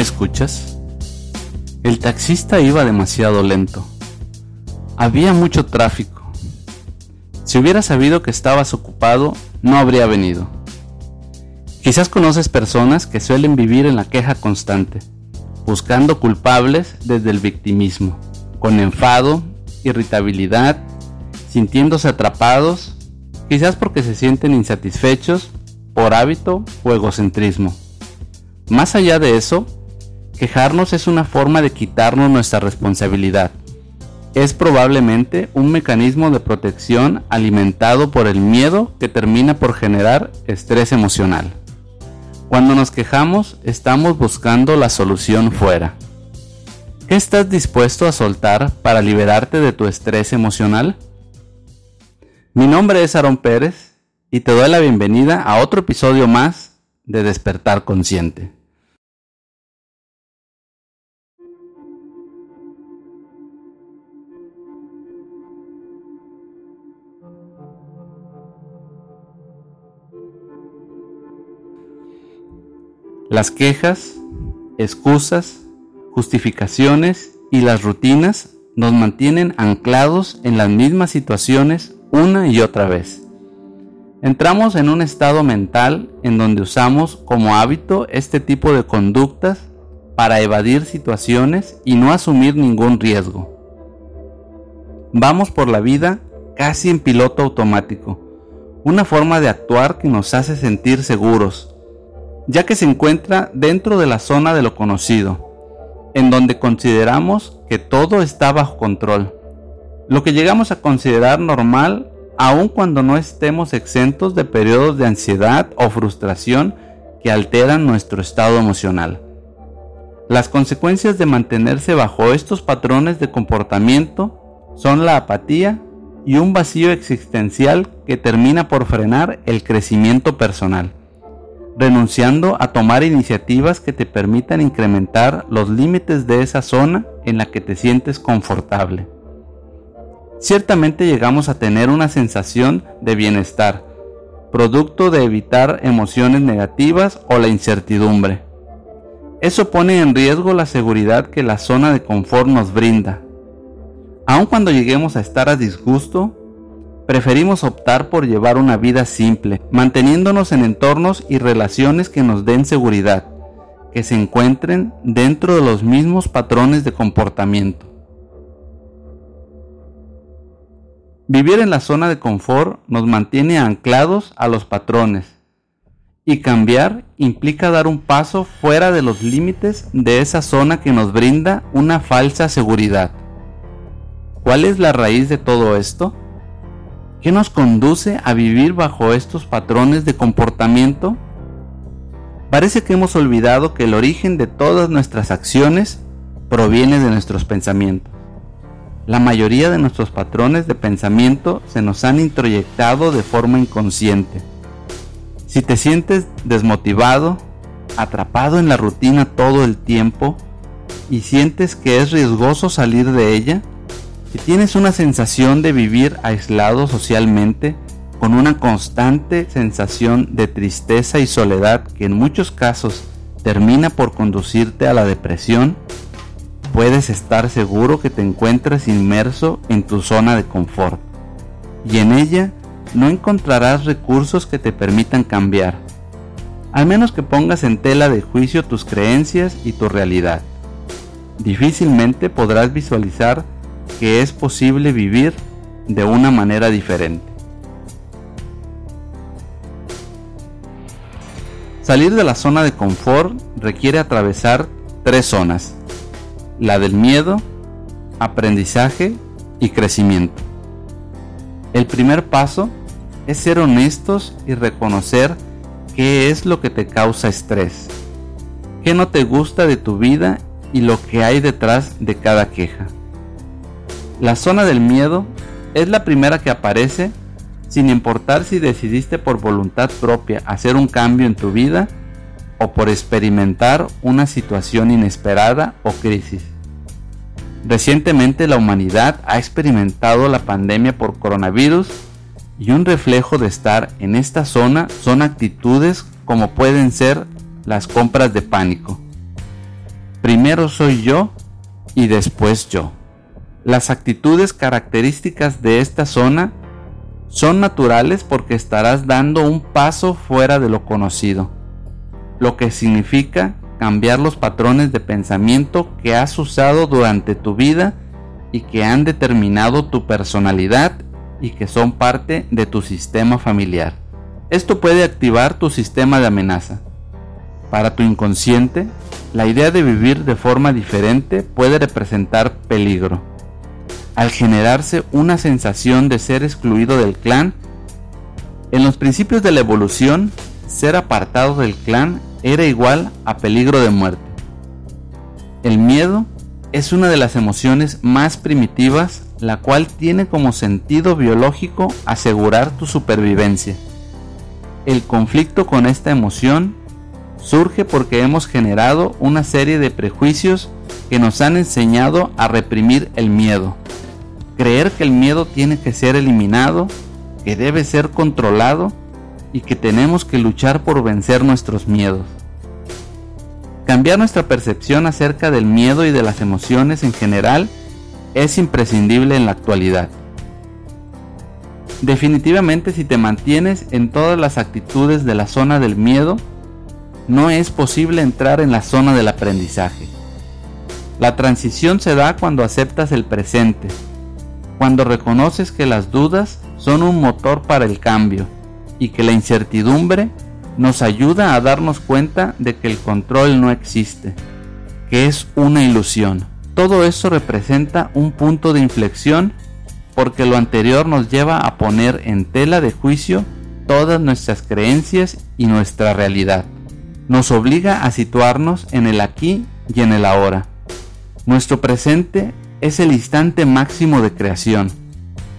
¿No me escuchas? El taxista iba demasiado lento. Había mucho tráfico. Si hubiera sabido que estabas ocupado, no habría venido. Quizás conoces personas que suelen vivir en la queja constante, buscando culpables desde el victimismo, con enfado, irritabilidad, sintiéndose atrapados, quizás porque se sienten insatisfechos por hábito o egocentrismo. Más allá de eso, quejarnos es una forma de quitarnos nuestra responsabilidad. Es probablemente un mecanismo de protección alimentado por el miedo que termina por generar estrés emocional. Cuando nos quejamos, estamos buscando la solución fuera. ¿Qué estás dispuesto a soltar para liberarte de tu estrés emocional? Mi nombre es Aaron Pérez y te doy la bienvenida a otro episodio más de Despertar Consciente. Las quejas, excusas, justificaciones y las rutinas nos mantienen anclados en las mismas situaciones una y otra vez. Entramos en un estado mental en donde usamos como hábito este tipo de conductas para evadir situaciones y no asumir ningún riesgo. Vamos por la vida casi en piloto automático, una forma de actuar que nos hace sentir seguros, ya que se encuentra dentro de la zona de lo conocido, en donde consideramos que todo está bajo control, lo que llegamos a considerar normal aun cuando no estemos exentos de periodos de ansiedad o frustración que alteran nuestro estado emocional. Las consecuencias de mantenerse bajo estos patrones de comportamiento son la apatía y un vacío existencial que termina por frenar el crecimiento personal renunciando a tomar iniciativas que te permitan incrementar los límites de esa zona en la que te sientes confortable. Ciertamente llegamos a tener una sensación de bienestar, producto de evitar emociones negativas o la incertidumbre. Eso pone en riesgo la seguridad que la zona de confort nos brinda. Aun cuando lleguemos a estar a disgusto, preferimos optar por llevar una vida simple, manteniéndonos en entornos y relaciones que nos den seguridad, que se encuentren dentro de los mismos patrones de comportamiento. Vivir en la zona de confort nos mantiene anclados a los patrones y cambiar implica dar un paso fuera de los límites de esa zona que nos brinda una falsa seguridad. ¿Cuál es la raíz de todo esto? ¿Qué nos conduce a vivir bajo estos patrones de comportamiento? Parece que hemos olvidado que el origen de todas nuestras acciones proviene de nuestros pensamientos. La mayoría de nuestros patrones de pensamiento se nos han introyectado de forma inconsciente. Si te sientes desmotivado, atrapado en la rutina todo el tiempo y sientes que es riesgoso salir de ella, si tienes una sensación de vivir aislado socialmente, con una constante sensación de tristeza y soledad que en muchos casos termina por conducirte a la depresión, puedes estar seguro que te encuentras inmerso en tu zona de confort y en ella no encontrarás recursos que te permitan cambiar, al menos que pongas en tela de juicio tus creencias y tu realidad. Difícilmente podrás visualizar que es posible vivir de una manera diferente. Salir de la zona de confort requiere atravesar tres zonas, la del miedo, aprendizaje y crecimiento. El primer paso es ser honestos y reconocer qué es lo que te causa estrés, qué no te gusta de tu vida y lo que hay detrás de cada queja. La zona del miedo es la primera que aparece sin importar si decidiste por voluntad propia hacer un cambio en tu vida o por experimentar una situación inesperada o crisis. Recientemente la humanidad ha experimentado la pandemia por coronavirus y un reflejo de estar en esta zona son actitudes como pueden ser las compras de pánico. Primero soy yo y después yo. Las actitudes características de esta zona son naturales porque estarás dando un paso fuera de lo conocido, lo que significa cambiar los patrones de pensamiento que has usado durante tu vida y que han determinado tu personalidad y que son parte de tu sistema familiar. Esto puede activar tu sistema de amenaza. Para tu inconsciente, la idea de vivir de forma diferente puede representar peligro. Al generarse una sensación de ser excluido del clan, en los principios de la evolución, ser apartado del clan era igual a peligro de muerte. El miedo es una de las emociones más primitivas, la cual tiene como sentido biológico asegurar tu supervivencia. El conflicto con esta emoción surge porque hemos generado una serie de prejuicios que nos han enseñado a reprimir el miedo. Creer que el miedo tiene que ser eliminado, que debe ser controlado y que tenemos que luchar por vencer nuestros miedos. Cambiar nuestra percepción acerca del miedo y de las emociones en general es imprescindible en la actualidad. Definitivamente si te mantienes en todas las actitudes de la zona del miedo, no es posible entrar en la zona del aprendizaje. La transición se da cuando aceptas el presente, cuando reconoces que las dudas son un motor para el cambio y que la incertidumbre nos ayuda a darnos cuenta de que el control no existe, que es una ilusión. Todo eso representa un punto de inflexión porque lo anterior nos lleva a poner en tela de juicio todas nuestras creencias y nuestra realidad. Nos obliga a situarnos en el aquí y en el ahora. Nuestro presente es el instante máximo de creación.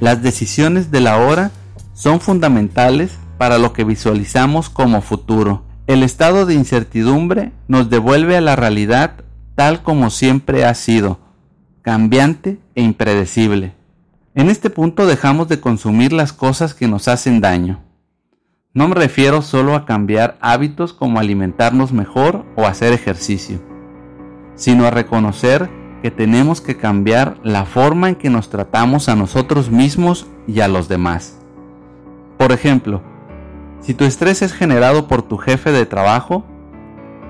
Las decisiones del ahora son fundamentales para lo que visualizamos como futuro. El estado de incertidumbre nos devuelve a la realidad tal como siempre ha sido, cambiante e impredecible. En este punto dejamos de consumir las cosas que nos hacen daño. No me refiero solo a cambiar hábitos como alimentarnos mejor o hacer ejercicio, sino a reconocer que tenemos que cambiar la forma en que nos tratamos a nosotros mismos y a los demás. Por ejemplo, si tu estrés es generado por tu jefe de trabajo,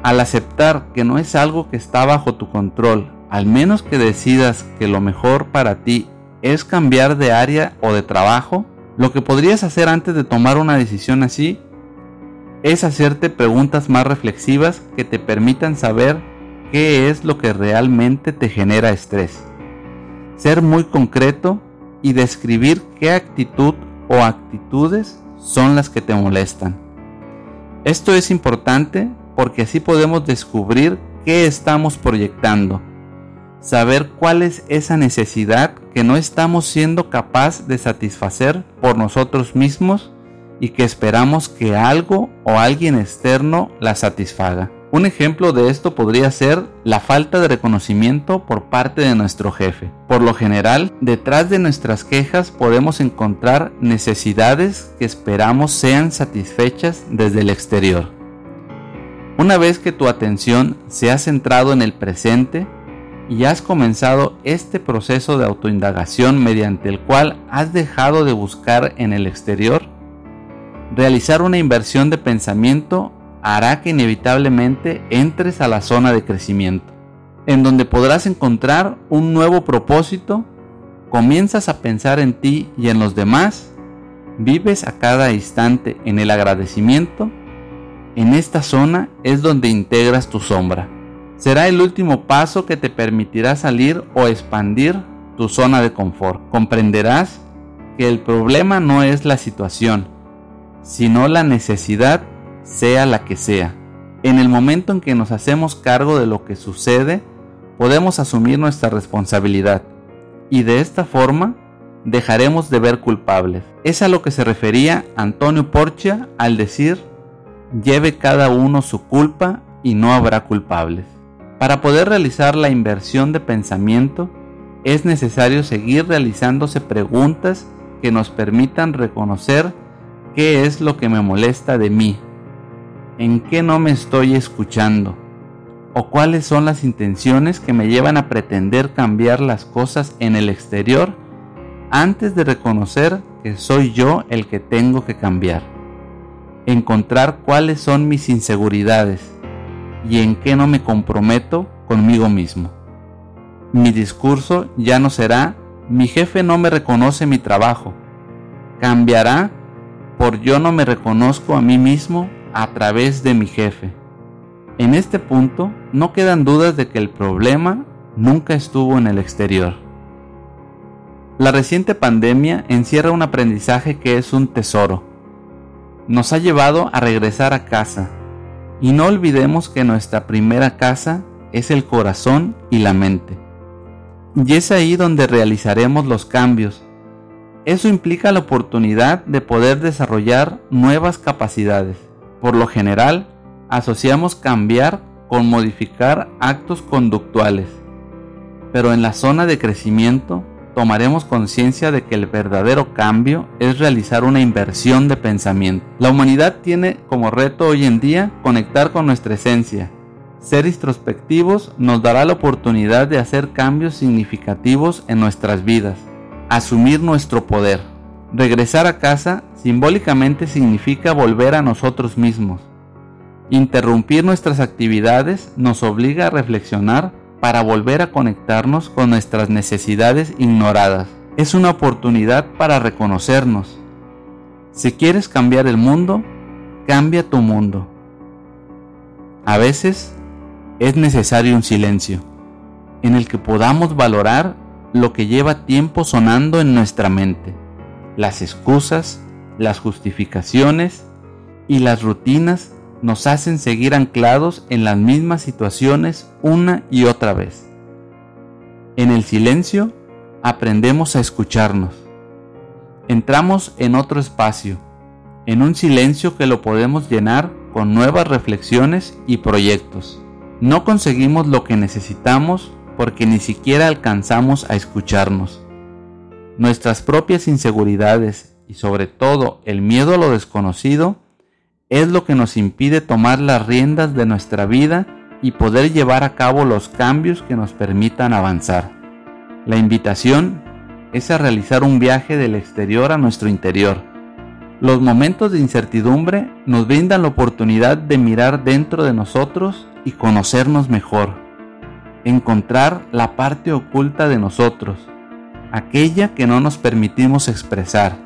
al aceptar que no es algo que está bajo tu control, al menos que decidas que lo mejor para ti es cambiar de área o de trabajo, lo que podrías hacer antes de tomar una decisión así es hacerte preguntas más reflexivas que te permitan saber qué es lo que realmente te genera estrés. Ser muy concreto y describir qué actitud o actitudes son las que te molestan. Esto es importante porque así podemos descubrir qué estamos proyectando, saber cuál es esa necesidad que no estamos siendo capaz de satisfacer por nosotros mismos y que esperamos que algo o alguien externo la satisfaga. Un ejemplo de esto podría ser la falta de reconocimiento por parte de nuestro jefe. Por lo general, detrás de nuestras quejas podemos encontrar necesidades que esperamos sean satisfechas desde el exterior. Una vez que tu atención se ha centrado en el presente y has comenzado este proceso de autoindagación mediante el cual has dejado de buscar en el exterior, realizar una inversión de pensamiento hará que inevitablemente entres a la zona de crecimiento, en donde podrás encontrar un nuevo propósito, comienzas a pensar en ti y en los demás, vives a cada instante en el agradecimiento, en esta zona es donde integras tu sombra. Será el último paso que te permitirá salir o expandir tu zona de confort. Comprenderás que el problema no es la situación, sino la necesidad sea la que sea. En el momento en que nos hacemos cargo de lo que sucede, podemos asumir nuestra responsabilidad y de esta forma dejaremos de ver culpables. Es a lo que se refería Antonio Porcia al decir, lleve cada uno su culpa y no habrá culpables. Para poder realizar la inversión de pensamiento, es necesario seguir realizándose preguntas que nos permitan reconocer qué es lo que me molesta de mí ¿En qué no me estoy escuchando? o cuáles son las intenciones que me llevan a pretender cambiar las cosas en el exterior antes de reconocer que soy yo el que tengo que cambiar. Encontrar cuáles son mis inseguridades y en qué no me comprometo conmigo mismo. Mi discurso ya no será mi jefe no me reconoce mi trabajo. Cambiará por yo no me reconozco a mí mismo a través de mi jefe. En este punto no quedan dudas de que el problema nunca estuvo en el exterior. La reciente pandemia encierra un aprendizaje que es un tesoro. Nos ha llevado a regresar a casa y no olvidemos que nuestra primera casa es el corazón y la mente. Y es ahí donde realizaremos los cambios. Eso implica la oportunidad de poder desarrollar nuevas capacidades. Por lo general, asociamos cambiar con modificar actos conductuales. Pero en la zona de crecimiento tomaremos conciencia de que el verdadero cambio es realizar una inversión de pensamiento. La humanidad tiene como reto hoy en día conectar con nuestra esencia. Ser introspectivos nos dará la oportunidad de hacer cambios significativos en nuestras vidas, asumir nuestro poder. Regresar a casa simbólicamente significa volver a nosotros mismos. Interrumpir nuestras actividades nos obliga a reflexionar para volver a conectarnos con nuestras necesidades ignoradas. Es una oportunidad para reconocernos. Si quieres cambiar el mundo, cambia tu mundo. A veces es necesario un silencio en el que podamos valorar lo que lleva tiempo sonando en nuestra mente, las excusas, las justificaciones y las rutinas nos hacen seguir anclados en las mismas situaciones una y otra vez. En el silencio aprendemos a escucharnos. Entramos en otro espacio, en un silencio que lo podemos llenar con nuevas reflexiones y proyectos. No conseguimos lo que necesitamos porque ni siquiera alcanzamos a escucharnos. Nuestras propias inseguridades y sobre todo el miedo a lo desconocido es lo que nos impide tomar las riendas de nuestra vida y poder llevar a cabo los cambios que nos permitan avanzar. La invitación es a realizar un viaje del exterior a nuestro interior. Los momentos de incertidumbre nos brindan la oportunidad de mirar dentro de nosotros y conocernos mejor. Encontrar la parte oculta de nosotros, aquella que no nos permitimos expresar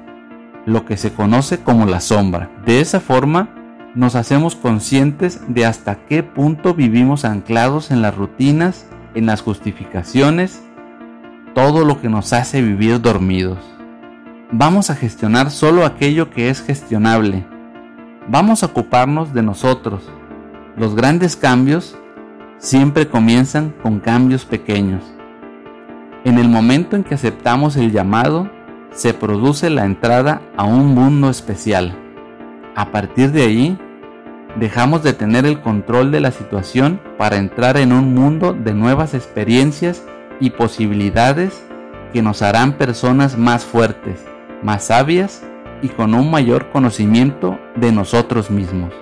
lo que se conoce como la sombra. De esa forma, nos hacemos conscientes de hasta qué punto vivimos anclados en las rutinas, en las justificaciones, todo lo que nos hace vivir dormidos. Vamos a gestionar solo aquello que es gestionable. Vamos a ocuparnos de nosotros. Los grandes cambios siempre comienzan con cambios pequeños. En el momento en que aceptamos el llamado, se produce la entrada a un mundo especial. A partir de ahí, dejamos de tener el control de la situación para entrar en un mundo de nuevas experiencias y posibilidades que nos harán personas más fuertes, más sabias y con un mayor conocimiento de nosotros mismos.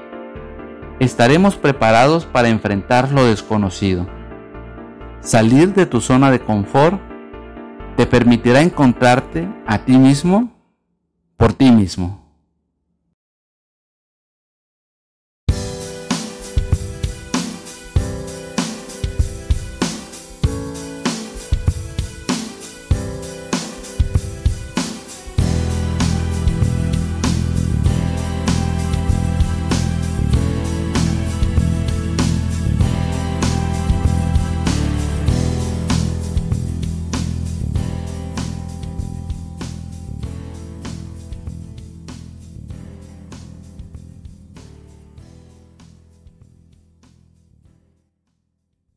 Estaremos preparados para enfrentar lo desconocido. Salir de tu zona de confort te permitirá encontrarte a ti mismo por ti mismo.